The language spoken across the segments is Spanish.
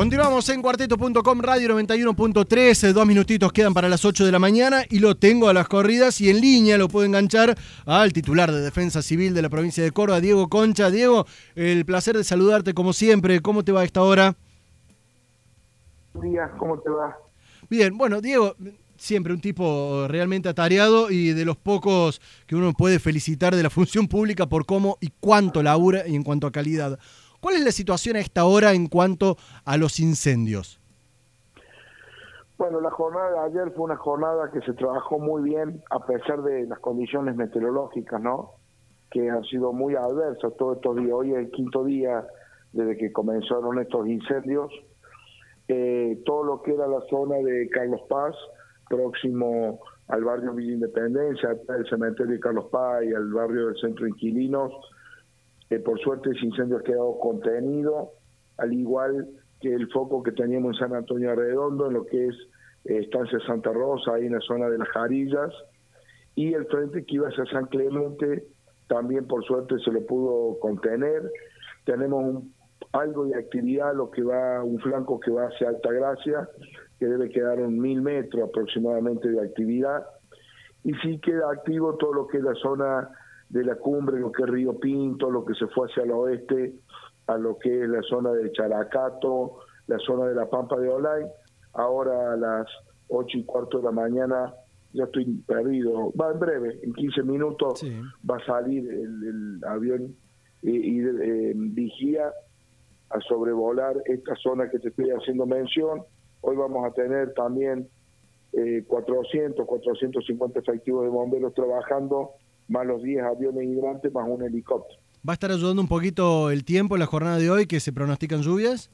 Continuamos en cuarteto.com radio 91.3, dos minutitos quedan para las 8 de la mañana y lo tengo a las corridas y en línea lo puedo enganchar al titular de Defensa Civil de la provincia de Córdoba, Diego Concha. Diego, el placer de saludarte como siempre, ¿cómo te va a esta hora? días, ¿cómo te va? Bien, bueno, Diego, siempre un tipo realmente atareado y de los pocos que uno puede felicitar de la función pública por cómo y cuánto labura y en cuanto a calidad. ¿Cuál es la situación a esta hora en cuanto a los incendios? Bueno, la jornada de ayer fue una jornada que se trabajó muy bien a pesar de las condiciones meteorológicas, ¿no? Que han sido muy adversas todos estos días. Hoy es el quinto día desde que comenzaron estos incendios. Eh, todo lo que era la zona de Carlos Paz, próximo al barrio Villa Independencia, el cementerio de Carlos Paz y al barrio del Centro Inquilinos, por suerte ese incendio ha quedado contenido, al igual que el foco que teníamos en San Antonio Redondo, en lo que es eh, Estancia Santa Rosa, ahí en la zona de las Jarillas, y el frente que iba hacia San Clemente, también por suerte se lo pudo contener. Tenemos algo de actividad, lo que va, un flanco que va hacia Altagracia, que debe quedar un mil metros aproximadamente de actividad, y sí queda activo todo lo que es la zona de la cumbre, lo que es Río Pinto, lo que se fue hacia el oeste, a lo que es la zona de Characato, la zona de la Pampa de Olay. Ahora a las ocho y cuarto de la mañana ya estoy perdido. Va en breve, en 15 minutos va a salir el, avión y, eh, vigía a sobrevolar esta zona que te estoy haciendo mención. Hoy vamos a tener también eh, 400, 450 efectivos de bomberos trabajando más los 10 aviones hidrantes, más un helicóptero. ¿Va a estar ayudando un poquito el tiempo en la jornada de hoy que se pronostican lluvias?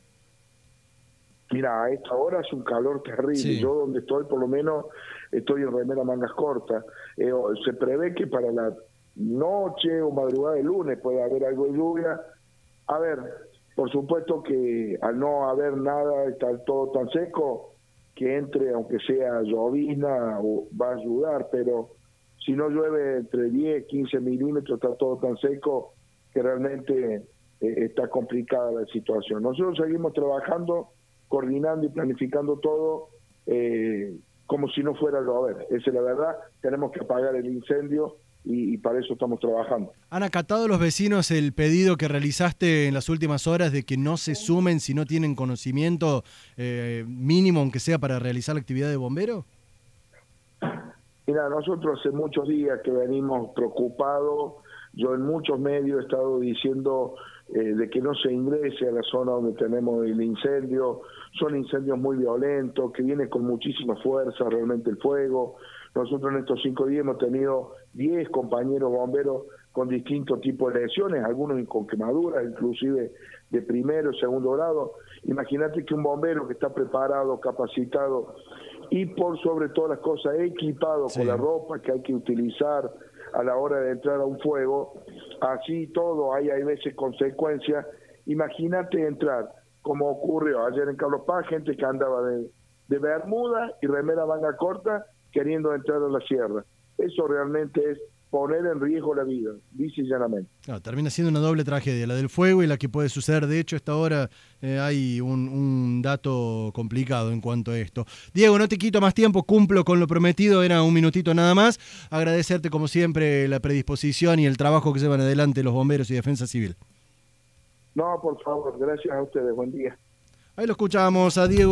Mira, a esta hora es un calor terrible. Yo donde estoy, por lo menos, estoy en remera mangas cortas. Eh, se prevé que para la noche o madrugada de lunes pueda haber algo de lluvia. A ver, por supuesto que al no haber nada, estar todo tan seco, que entre, aunque sea llovina, va a ayudar, pero si no llueve entre 10, 15 milímetros, está todo tan seco que realmente eh, está complicada la situación. Nosotros seguimos trabajando, coordinando y planificando todo eh, como si no fuera llover. Esa es la verdad, tenemos que apagar el incendio y, para eso estamos trabajando. ¿Han acatado los vecinos el pedido que realizaste en las últimas horas de que no se sumen si no tienen conocimiento eh, mínimo, aunque sea para realizar la actividad de bombero? Mira, nosotros hace muchos días que venimos preocupados, yo en muchos medios he estado diciendo eh, de que no se ingrese a la zona donde tenemos el incendio, son incendios muy violentos, que viene con muchísima fuerza realmente el fuego. Nosotros en estos cinco días hemos tenido 10 compañeros bomberos con distintos tipos de lesiones, algunos con quemaduras, inclusive de primero, segundo grado. Imagínate que un bombero que está preparado, capacitado y por sobre todas las cosas equipado con la ropa que hay que utilizar a la hora de entrar a un fuego, así todo, hay, hay veces consecuencias. Imagínate entrar, como ocurrió ayer en Carlos Paz, gente que andaba de, de Bermuda y remera manga corta queriendo entrar a la sierra. Eso realmente es poner en riesgo la vida, dice llanamente. termina siendo una doble tragedia, la del fuego y la que puede suceder. De hecho, hasta ahora eh, hay un, dato complicado en cuanto a esto. Diego, no te quito más tiempo, cumplo con lo prometido, era un minutito nada más. Agradecerte como siempre la predisposición y el trabajo que llevan adelante los bomberos y defensa civil. No, por favor, gracias a ustedes, buen día. Ahí lo escuchamos a Diego.